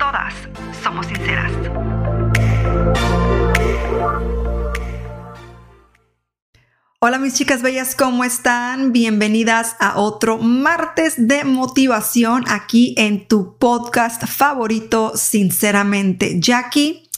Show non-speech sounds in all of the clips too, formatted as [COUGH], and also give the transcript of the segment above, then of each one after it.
todas somos sinceras. Hola mis chicas bellas, ¿cómo están? Bienvenidas a otro martes de motivación aquí en tu podcast favorito, sinceramente, Jackie.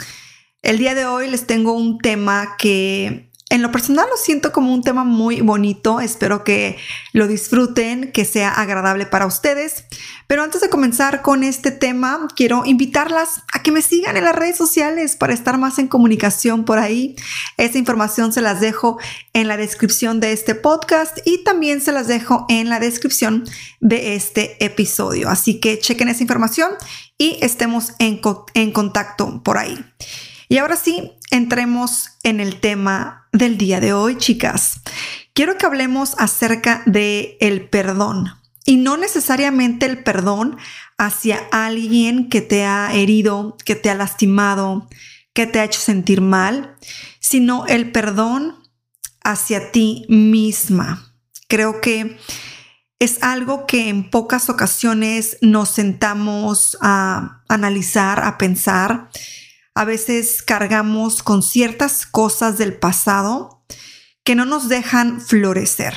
El día de hoy les tengo un tema que en lo personal lo siento como un tema muy bonito, espero que lo disfruten, que sea agradable para ustedes. Pero antes de comenzar con este tema, quiero invitarlas a que me sigan en las redes sociales para estar más en comunicación por ahí. Esa información se las dejo en la descripción de este podcast y también se las dejo en la descripción de este episodio. Así que chequen esa información y estemos en, en contacto por ahí. Y ahora sí, entremos en el tema del día de hoy, chicas. Quiero que hablemos acerca de el perdón y no necesariamente el perdón hacia alguien que te ha herido, que te ha lastimado, que te ha hecho sentir mal, sino el perdón hacia ti misma. Creo que es algo que en pocas ocasiones nos sentamos a analizar, a pensar a veces cargamos con ciertas cosas del pasado que no nos dejan florecer.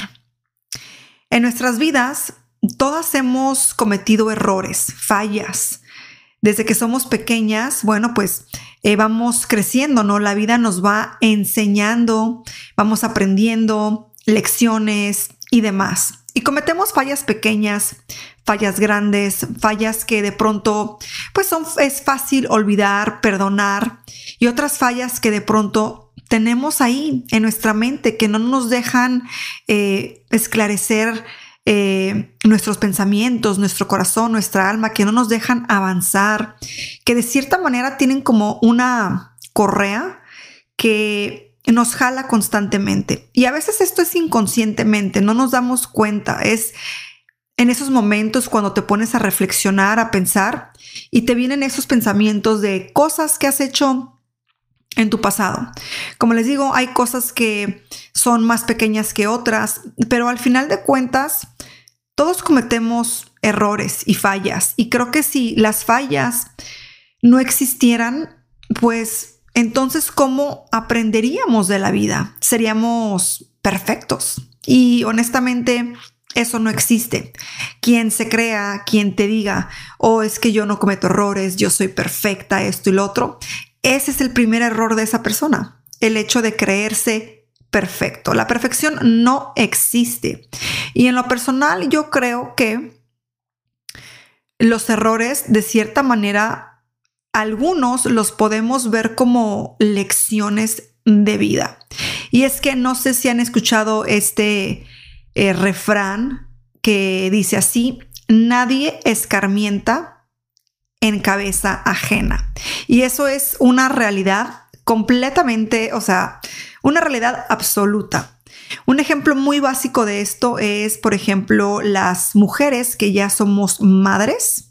En nuestras vidas, todas hemos cometido errores, fallas. Desde que somos pequeñas, bueno, pues eh, vamos creciendo, ¿no? La vida nos va enseñando, vamos aprendiendo lecciones y demás. Y cometemos fallas pequeñas, fallas grandes, fallas que de pronto pues son, es fácil olvidar, perdonar y otras fallas que de pronto tenemos ahí en nuestra mente que no nos dejan eh, esclarecer eh, nuestros pensamientos, nuestro corazón, nuestra alma, que no nos dejan avanzar, que de cierta manera tienen como una correa que nos jala constantemente. Y a veces esto es inconscientemente, no nos damos cuenta. Es en esos momentos cuando te pones a reflexionar, a pensar, y te vienen esos pensamientos de cosas que has hecho en tu pasado. Como les digo, hay cosas que son más pequeñas que otras, pero al final de cuentas, todos cometemos errores y fallas. Y creo que si las fallas no existieran, pues entonces, ¿cómo aprenderíamos de la vida? Seríamos perfectos. Y honestamente, eso no existe. Quien se crea, quien te diga, oh, es que yo no cometo errores, yo soy perfecta, esto y lo otro, ese es el primer error de esa persona, el hecho de creerse perfecto. La perfección no existe. Y en lo personal, yo creo que los errores, de cierta manera, algunos los podemos ver como lecciones de vida. Y es que no sé si han escuchado este eh, refrán que dice así, nadie escarmienta en cabeza ajena. Y eso es una realidad completamente, o sea, una realidad absoluta. Un ejemplo muy básico de esto es, por ejemplo, las mujeres que ya somos madres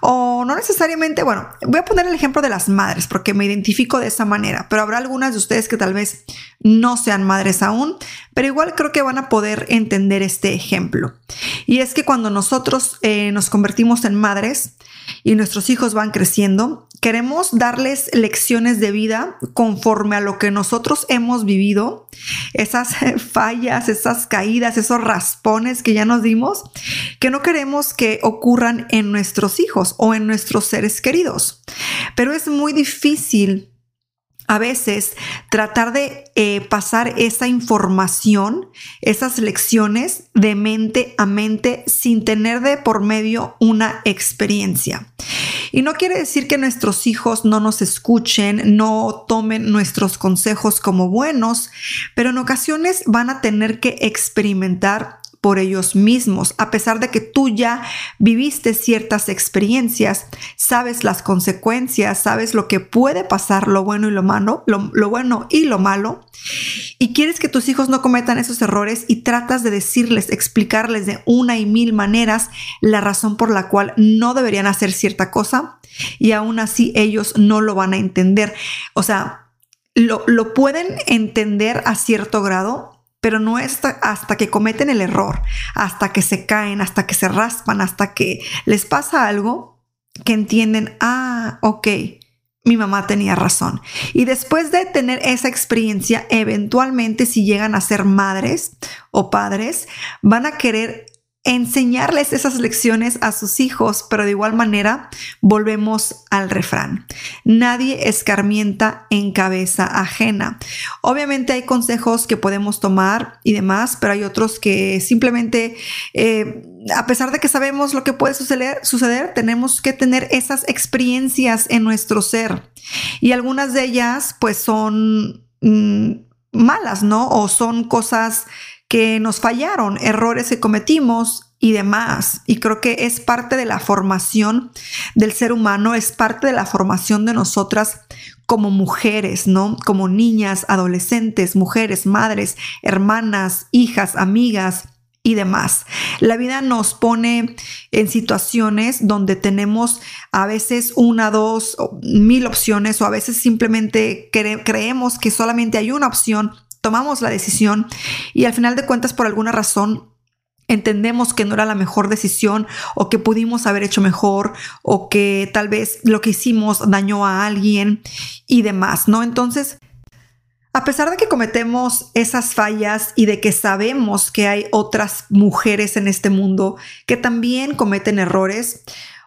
o no necesariamente, bueno, voy a poner el ejemplo de las madres porque me identifico de esa manera, pero habrá algunas de ustedes que tal vez no sean madres aún, pero igual creo que van a poder entender este ejemplo. Y es que cuando nosotros eh, nos convertimos en madres y nuestros hijos van creciendo, queremos darles lecciones de vida conforme a lo que nosotros hemos vivido, esas [LAUGHS] fallas, esas caídas, esos raspones que ya nos dimos, que no queremos que ocurran en nuestros hijos o en nuestros seres queridos. Pero es muy difícil a veces tratar de eh, pasar esa información, esas lecciones de mente a mente sin tener de por medio una experiencia. Y no quiere decir que nuestros hijos no nos escuchen, no tomen nuestros consejos como buenos, pero en ocasiones van a tener que experimentar por ellos mismos. A pesar de que tú ya viviste ciertas experiencias, sabes las consecuencias, sabes lo que puede pasar, lo bueno y lo malo, lo, bueno y lo malo, y quieres que tus hijos no cometan esos errores y tratas de decirles, explicarles de una y mil maneras la razón por la cual no deberían hacer cierta cosa y aún así ellos no lo van a entender. O sea, lo, lo pueden entender a cierto grado, pero no es hasta, que cometen el error, hasta que se caen, hasta que se raspan, hasta que les pasa algo, que entienden, ah, ok, mi mamá tenía razón. Y después de tener esa experiencia, eventualmente si llegan a ser madres o padres, van a querer enseñarles esas lecciones a sus hijos, pero de igual manera volvemos al refrán. Nadie escarmienta en cabeza ajena. Obviamente hay consejos que podemos tomar y demás, pero hay otros que simplemente, eh, a pesar de que sabemos lo que puede suceder, tenemos que tener esas experiencias en nuestro ser. Y algunas de ellas pues son mm, malas, ¿no? O son cosas que nos fallaron, errores que cometimos y demás. Y creo que es parte de la formación del ser humano, es parte de la formación de nosotras como mujeres, ¿no? Como niñas, adolescentes, mujeres, madres, hermanas, hijas, amigas y demás. La vida nos pone en situaciones donde tenemos a veces una, dos, mil opciones o a veces simplemente creemos que solamente hay una opción tomamos la decisión y al final de cuentas por alguna razón entendemos que no era la mejor decisión o que pudimos haber hecho mejor o que tal vez lo que hicimos dañó a alguien y demás, ¿no? Entonces, a pesar de que cometemos esas fallas y de que sabemos que hay otras mujeres en este mundo que también cometen errores,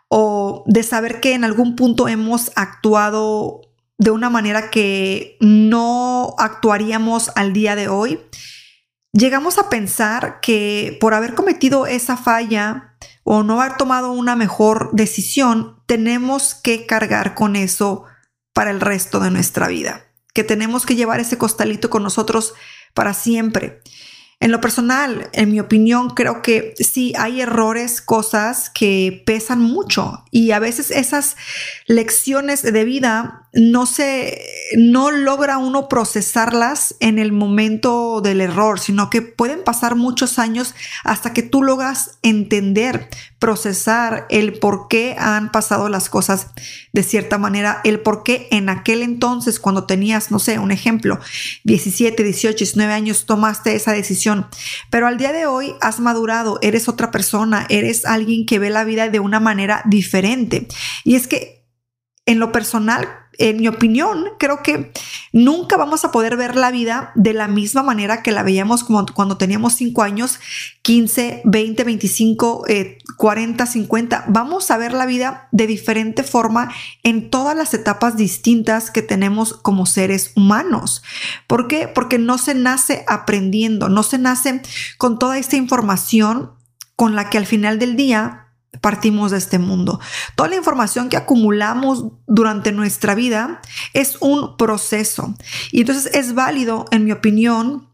o de saber que en algún punto hemos actuado de una manera que no actuaríamos al día de hoy, llegamos a pensar que por haber cometido esa falla o no haber tomado una mejor decisión, tenemos que cargar con eso para el resto de nuestra vida, que tenemos que llevar ese costalito con nosotros para siempre. En lo personal, en mi opinión, creo que sí hay errores, cosas que pesan mucho y a veces esas lecciones de vida no se, no logra uno procesarlas en el momento del error, sino que pueden pasar muchos años hasta que tú logras entender, procesar el por qué han pasado las cosas de cierta manera, el por qué en aquel entonces, cuando tenías, no sé, un ejemplo, 17, 18, 19 años, tomaste esa decisión, pero al día de hoy has madurado, eres otra persona, eres alguien que ve la vida de una manera diferente. Y es que en lo personal, en mi opinión, creo que nunca vamos a poder ver la vida de la misma manera que la veíamos cuando teníamos 5 años, 15, 20, 25, 40, 50. Vamos a ver la vida de diferente forma en todas las etapas distintas que tenemos como seres humanos. ¿Por qué? Porque no se nace aprendiendo, no se nace con toda esta información con la que al final del día partimos de este mundo. Toda la información que acumulamos durante nuestra vida es un proceso. Y entonces es válido, en mi opinión,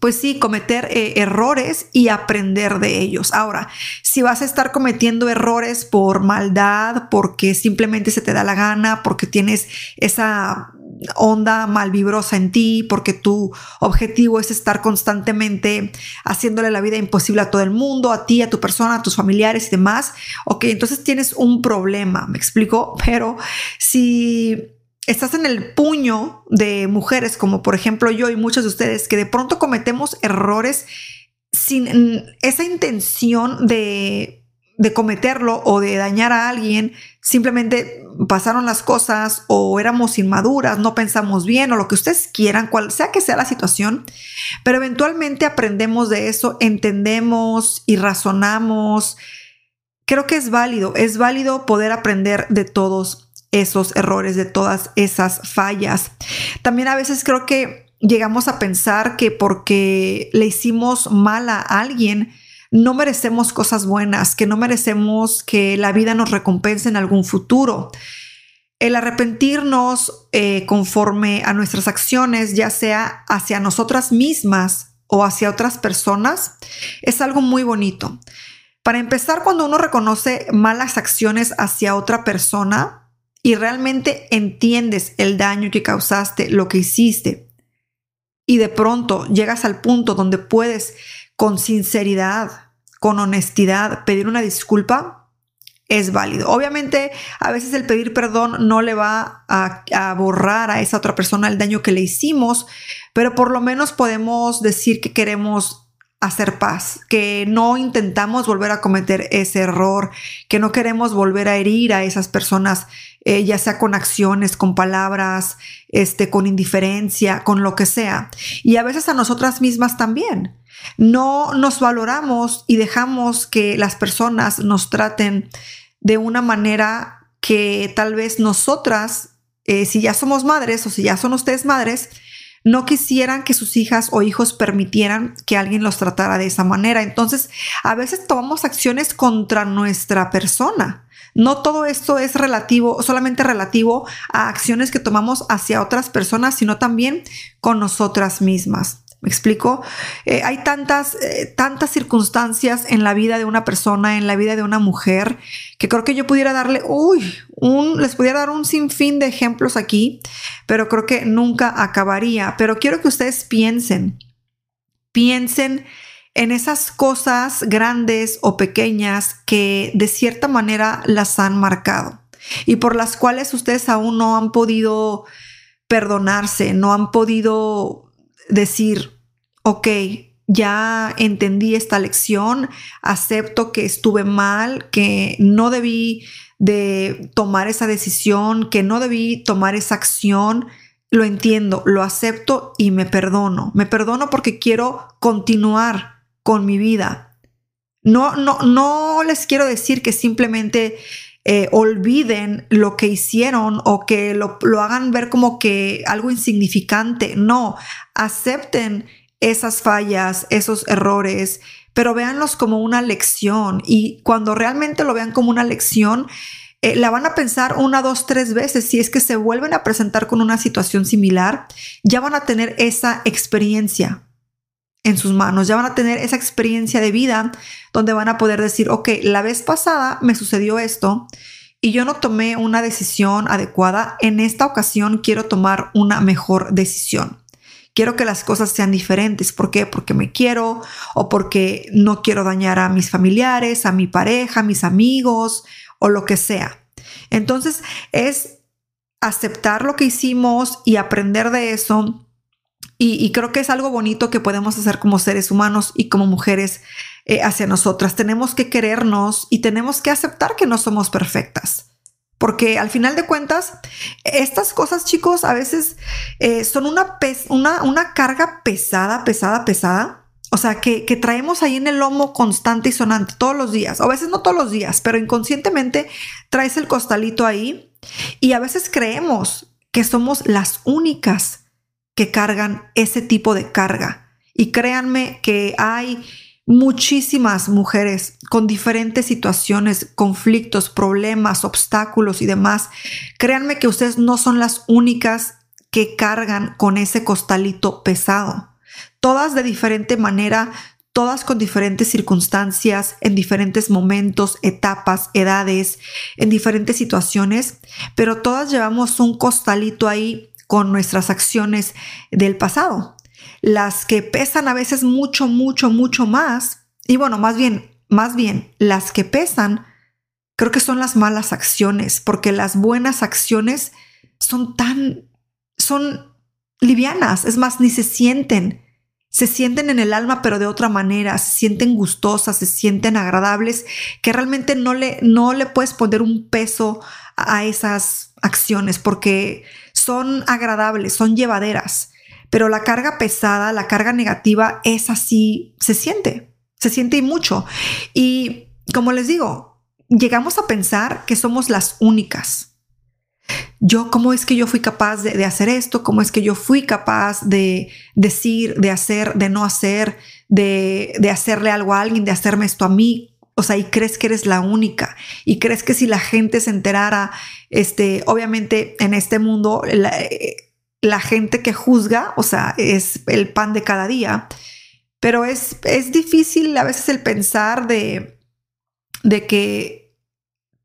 pues sí, cometer eh, errores y aprender de ellos. Ahora, si vas a estar cometiendo errores por maldad, porque simplemente se te da la gana, porque tienes esa onda malvibrosa en ti, porque tu objetivo es estar constantemente haciéndole la vida imposible a todo el mundo, a ti, a tu persona, a tus familiares y demás, ok, entonces tienes un problema, me explico, [LAUGHS] pero si estás en el puño de mujeres como por ejemplo yo y muchos de ustedes que de pronto cometemos errores sin esa intención de de cometerlo o de dañar a alguien, simplemente pasaron las cosas o éramos inmaduras, no pensamos bien o lo que ustedes quieran, cual sea que sea la situación, pero eventualmente aprendemos de eso, entendemos y razonamos. Creo que es válido, es válido poder aprender de todos esos errores, de todas esas fallas. También a veces creo que llegamos a pensar que porque le hicimos mal a alguien, no merecemos cosas buenas, que no merecemos que la vida nos recompense en algún futuro. El arrepentirnos eh, conforme a nuestras acciones, ya sea hacia nosotras mismas o hacia otras personas es algo muy bonito. Para empezar, cuando uno reconoce malas acciones hacia otra persona y realmente entiendes el daño que causaste, lo que hiciste, y de pronto llegas al punto donde puedes con sinceridad, con honestidad, pedir una disculpa, es válido. Obviamente, a veces el pedir perdón no le va a, borrar a esa otra persona el daño que le hicimos, pero por lo menos podemos decir que queremos hacer paz, que no intentamos volver a cometer ese error, que no queremos volver a herir a esas personas, eh, ya sea con acciones, con palabras, este, con indiferencia, con lo que sea. Y a veces a nosotras mismas también. No nos valoramos y dejamos que las personas nos traten de una manera que tal vez nosotras, eh, si ya somos madres o si ya son ustedes madres, no quisieran que sus hijas o hijos permitieran que alguien los tratara de esa manera. Entonces, a veces tomamos acciones contra nuestra persona. No todo esto es relativo, solamente relativo a acciones que tomamos hacia otras personas, sino también con nosotras mismas. ¿Me explico? Eh, hay tantas, eh, tantas circunstancias en la vida de una persona, en la vida de una mujer, que creo que yo pudiera darle, uy, un, les pudiera dar un sinfín de ejemplos aquí, pero creo que nunca acabaría. Pero quiero que ustedes piensen, piensen en esas cosas grandes o pequeñas que de cierta manera las han marcado y por las cuales ustedes aún no han podido perdonarse, no han podido decir, ok, ya entendí esta lección, acepto que estuve mal, que no debí de tomar esa decisión, que no debí tomar esa acción, lo entiendo, lo acepto y me perdono. Me perdono porque quiero continuar con mi vida. No, no, no les quiero decir que simplemente eh, olviden lo que hicieron o que lo, lo hagan ver como que algo insignificante. No, acepten esas fallas, esos errores, pero véanlos como una lección y cuando realmente lo vean como una lección, eh, la van a pensar una, dos, tres veces. Si es que se vuelven a presentar con una situación similar, ya van a tener esa experiencia en sus manos, ya van a tener esa experiencia de vida donde van a poder decir, ok, la vez pasada me sucedió esto y yo no tomé una decisión adecuada, en esta ocasión quiero tomar una mejor decisión. Quiero que las cosas sean diferentes. ¿Por qué? Porque me quiero o porque no quiero dañar a mis familiares, a mi pareja, a mis amigos o lo que sea. Entonces es aceptar lo que hicimos y aprender de eso y, creo que es algo bonito que podemos hacer como seres humanos y como mujeres eh, hacia nosotras. Tenemos que querernos y tenemos que aceptar que no somos perfectas. Porque al final de cuentas, estas cosas, chicos, a veces eh, son una, una, una, carga pesada, pesada, pesada. O sea, que, que traemos ahí en el lomo constante y sonante todos los días. O a veces no todos los días, pero inconscientemente traes el costalito ahí. Y a veces creemos que somos las únicas que cargan ese tipo de carga. Y créanme que hay muchísimas mujeres con diferentes situaciones, conflictos, problemas, obstáculos y demás. Créanme que ustedes no son las únicas que cargan con ese costalito pesado. Todas de diferente manera, todas con diferentes circunstancias, en diferentes momentos, etapas, edades, en diferentes situaciones, pero todas llevamos un costalito ahí con nuestras acciones del pasado. Las que pesan a veces mucho, mucho, mucho más. Y bueno, más bien, más bien, las que pesan creo que son las malas acciones, porque las buenas acciones son tan, son livianas, es más, ni se sienten. Se sienten en el alma, pero de otra manera, se sienten gustosas, se sienten agradables, que realmente no le, no le puedes poner un peso a esas acciones, porque son agradables, son llevaderas, pero la carga pesada, la carga negativa es así, se siente, se siente y mucho. Y como les digo, llegamos a pensar que somos las únicas. Yo, ¿cómo es que yo fui capaz de, hacer esto? ¿Cómo es que yo fui capaz de decir, de hacer, de no hacer, de, de hacerle algo a alguien, de hacerme esto a mí? O sea, y crees que eres la única. Y crees que si la gente se enterara, este, obviamente en este mundo, la, gente que juzga, o sea, es el pan de cada día. Pero es, es difícil a veces el pensar de, de que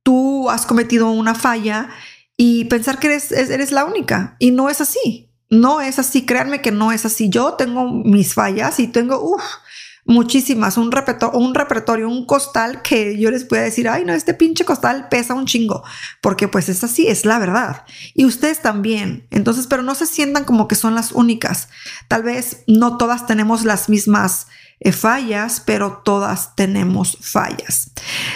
tú has cometido una falla y pensar que eres, eres la única. Y no es así. No es así. Créanme que no es así. Yo tengo mis fallas y tengo, uff, muchísimas, un repertorio, un repertorio, un costal que yo les pueda decir, ay, no, este pinche costal pesa un chingo, porque pues es así, es la verdad. Y ustedes también. Entonces, pero no se sientan como que son las únicas. Tal vez no todas tenemos las mismas eh, fallas, pero todas tenemos fallas.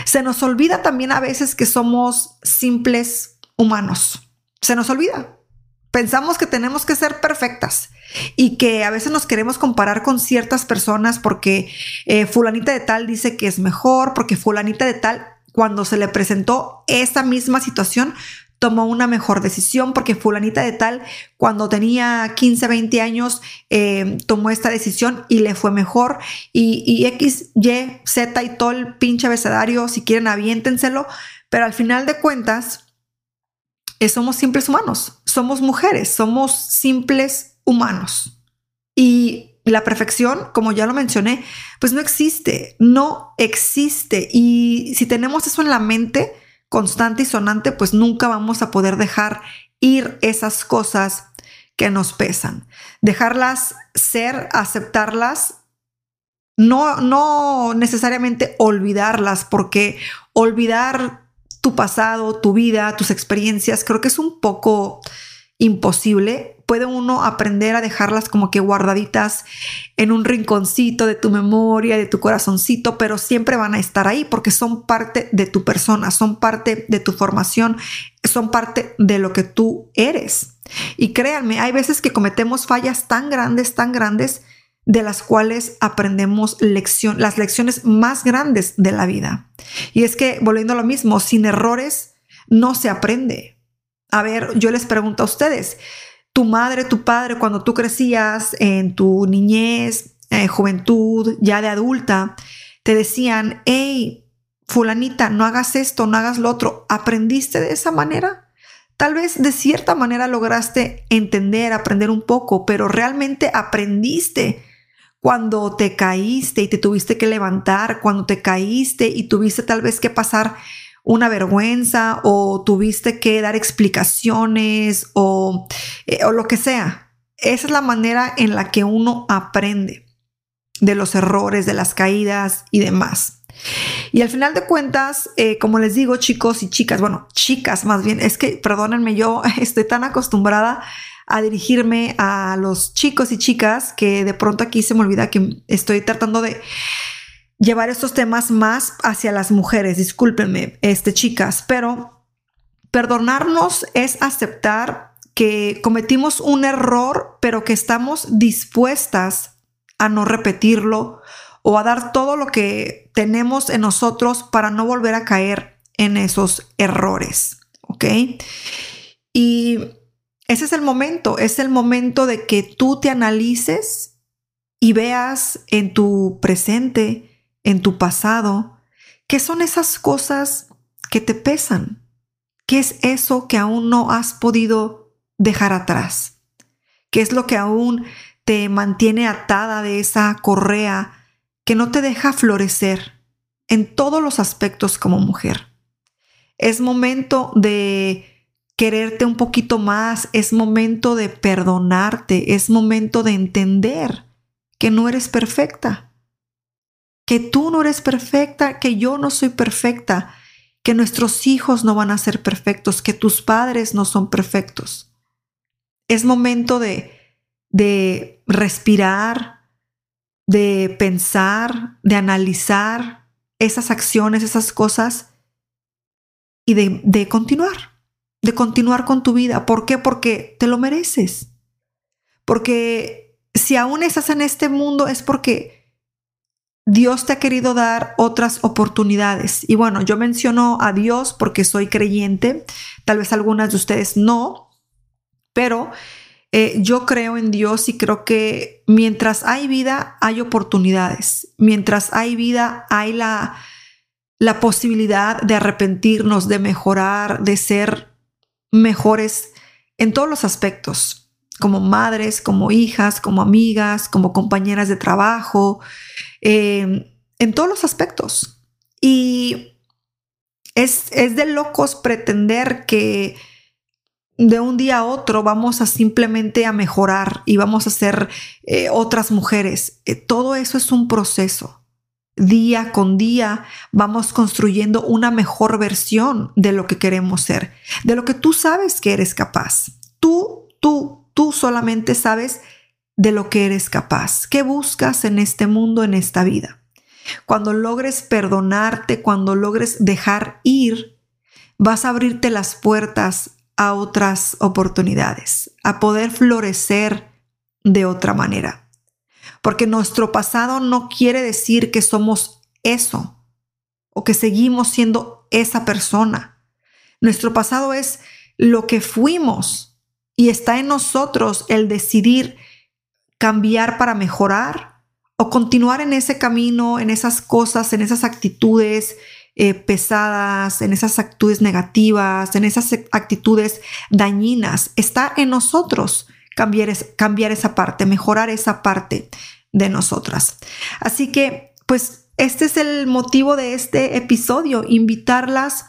Se nos olvida también a veces que somos simples humanos. Se nos olvida. Pensamos que tenemos que ser perfectas y que a veces nos queremos comparar con ciertas personas porque eh, fulanita de tal dice que es mejor, porque fulanita de tal, cuando se le presentó esa misma situación, tomó una mejor decisión, porque fulanita de tal, cuando tenía 15, 20 años, eh, tomó esta decisión y le fue mejor. Y, y X, Y, Z y todo pinche abecedario, si quieren, aviéntenselo, pero al final de cuentas, somos simples humanos, somos mujeres, somos simples humanos. Y la perfección, como ya lo mencioné, pues no existe, no existe. Y si tenemos eso en la mente constante y sonante, pues nunca vamos a poder dejar ir esas cosas que nos pesan. Dejarlas ser, aceptarlas, no, no necesariamente olvidarlas, porque olvidar tu pasado, tu vida, tus experiencias, creo que es un poco imposible. Puede uno aprender a dejarlas como que guardaditas en un rinconcito de tu memoria, de tu corazoncito, pero siempre van a estar ahí porque son parte de tu persona, son parte de tu formación, son parte de lo que tú eres. Y créanme, hay veces que cometemos fallas tan grandes, tan grandes, de las cuales aprendemos lección, las lecciones más grandes de la vida. Y es que, volviendo a lo mismo, sin errores no se aprende. A ver, yo les pregunto a ustedes, tu madre, tu padre, cuando tú crecías en tu niñez, eh, juventud, ya de adulta, te decían, hey, fulanita, no hagas esto, no hagas lo otro. ¿Aprendiste de esa manera? Tal vez de cierta manera lograste entender, aprender un poco, pero realmente aprendiste cuando te caíste y te tuviste que levantar, cuando te caíste y tuviste tal vez que pasar una vergüenza o tuviste que dar explicaciones o, eh, o lo que sea. Esa es la manera en la que uno aprende de los errores, de las caídas y demás. Y al final de cuentas, eh, como les digo, chicos y chicas, bueno, chicas más bien, es que perdónenme, yo [LAUGHS] estoy tan acostumbrada a dirigirme a los chicos y chicas que de pronto aquí se me olvida que estoy tratando de llevar estos temas más hacia las mujeres, discúlpenme, este chicas, pero perdonarnos es aceptar que cometimos un error, pero que estamos dispuestas a no repetirlo o a dar todo lo que tenemos en nosotros para no volver a caer en esos errores, ¿ok? Y ese es el momento, es el momento de que tú te analices y veas en tu presente, en tu pasado, qué son esas cosas que te pesan, qué es eso que aún no has podido dejar atrás, qué es lo que aún te mantiene atada de esa correa que no te deja florecer en todos los aspectos como mujer. Es momento de quererte un poquito más, es momento de perdonarte, es momento de entender que no eres perfecta, que tú no eres perfecta, que yo no soy perfecta, que nuestros hijos no van a ser perfectos, que tus padres no son perfectos. Es momento de, de respirar, de pensar, de analizar esas acciones, esas cosas y de, de continuar de continuar con tu vida. ¿Por qué? Porque te lo mereces. Porque si aún estás en este mundo es porque Dios te ha querido dar otras oportunidades. Y bueno, yo menciono a Dios porque soy creyente, tal vez algunas de ustedes no, pero eh, yo creo en Dios y creo que mientras hay vida, hay oportunidades. Mientras hay vida, hay la, la posibilidad de arrepentirnos, de mejorar, de ser mejores en todos los aspectos. como madres, como hijas, como amigas, como compañeras de trabajo, eh, en todos los aspectos. Y es, es de locos pretender que de un día a otro vamos a simplemente a mejorar y vamos a ser eh, otras mujeres. Eh, todo eso es un proceso. Día con día vamos construyendo una mejor versión de lo que queremos ser, de lo que tú sabes que eres capaz. Tú, tú, tú solamente sabes de lo que eres capaz. ¿Qué buscas en este mundo, en esta vida? Cuando logres perdonarte, cuando logres dejar ir, vas a abrirte las puertas a otras oportunidades, a poder florecer de otra manera. Porque nuestro pasado no quiere decir que somos eso o que seguimos siendo esa persona. Nuestro pasado es lo que fuimos y está en nosotros el decidir cambiar para mejorar o continuar en ese camino, en esas cosas, en esas actitudes eh, pesadas, en esas actitudes negativas, en esas actitudes dañinas. Está en nosotros cambiar, cambiar esa parte, mejorar esa parte de nosotras. Así que, pues, este es el motivo de este episodio, invitarlas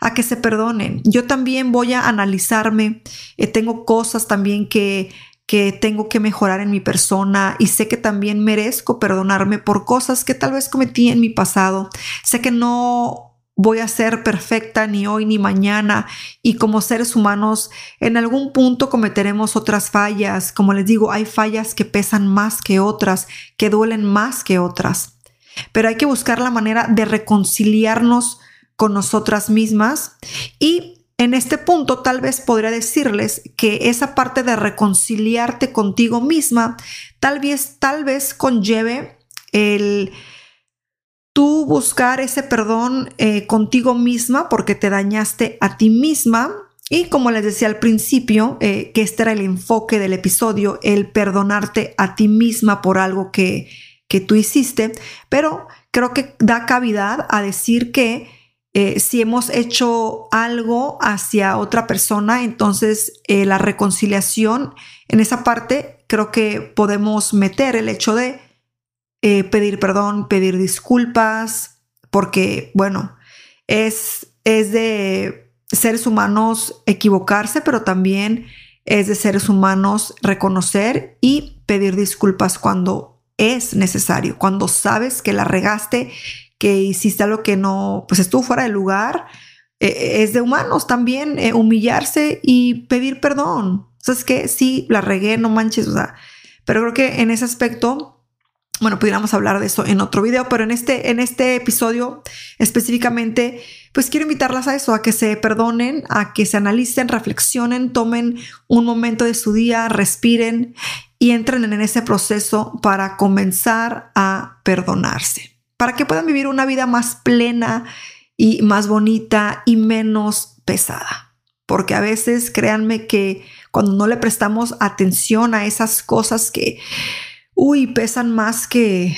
a que se perdonen. Yo también voy a analizarme, eh, tengo cosas también que que tengo que mejorar en mi persona y sé que también merezco perdonarme por cosas que tal vez cometí en mi pasado. Sé que no voy a ser perfecta ni hoy ni mañana y como seres humanos en algún punto cometeremos otras fallas. Como les digo, hay fallas que pesan más que otras, que duelen más que otras. Pero hay que buscar la manera de reconciliarnos con nosotras mismas y en este punto tal vez podría decirles que esa parte de reconciliarte contigo misma tal vez, tal vez conlleve el tú buscar ese perdón eh, contigo misma porque te dañaste a ti misma. Y como les decía al principio, eh, que este era el enfoque del episodio, el perdonarte a ti misma por algo que, que tú hiciste, pero creo que da cavidad a decir que eh, si hemos hecho algo hacia otra persona, entonces la reconciliación en esa parte creo que podemos meter el hecho de eh, pedir perdón, pedir disculpas, porque bueno, es, es de seres humanos equivocarse, pero también es de seres humanos reconocer y pedir disculpas cuando es necesario, cuando sabes que la regaste que hiciste algo que no, pues estuvo fuera de lugar, eh, es de humanos también eh, humillarse y pedir perdón. O sea, es que sí, la regué, no manches, o sea, pero creo que en ese aspecto, bueno, pudiéramos hablar de eso en otro video, pero en este, en este episodio específicamente, pues quiero invitarlas a eso, a que se perdonen, a que se analicen, reflexionen, tomen un momento de su día, respiren y entren en ese proceso para comenzar a perdonarse para que puedan vivir una vida más plena y más bonita y menos pesada. Porque a veces, créanme que cuando no le prestamos atención a esas cosas que, uy, pesan más que,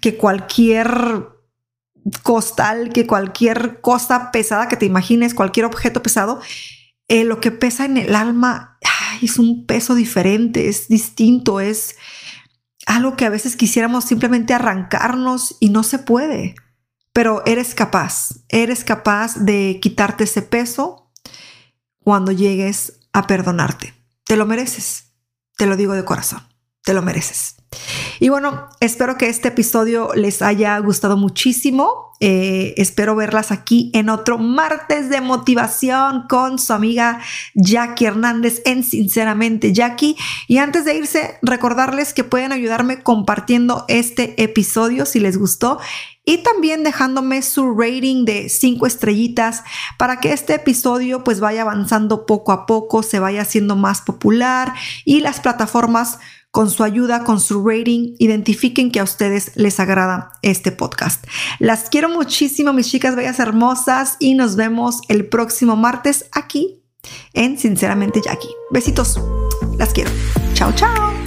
que cualquier costal, que cualquier cosa pesada que te imagines, cualquier objeto pesado, eh, lo que pesa en el alma es un peso diferente, es distinto, es, algo que a veces quisiéramos simplemente arrancarnos y no se puede. Pero eres capaz, eres capaz de quitarte ese peso cuando llegues a perdonarte. Te lo mereces, te lo digo de corazón, te lo mereces. Y bueno, espero que este episodio les haya gustado muchísimo. Eh, espero verlas aquí en otro martes de motivación con su amiga Jackie Hernández en Sinceramente Jackie. Y antes de irse, recordarles que pueden ayudarme compartiendo este episodio si les gustó y también dejándome su rating de cinco estrellitas para que este episodio pues vaya avanzando poco a poco, se vaya haciendo más popular y las plataformas con su ayuda, con su rating, identifiquen que a ustedes les agrada este podcast. Las quiero muchísimo, mis chicas bellas hermosas, y nos vemos el próximo martes aquí en Sinceramente Jackie. Besitos, las quiero. Chao, chao.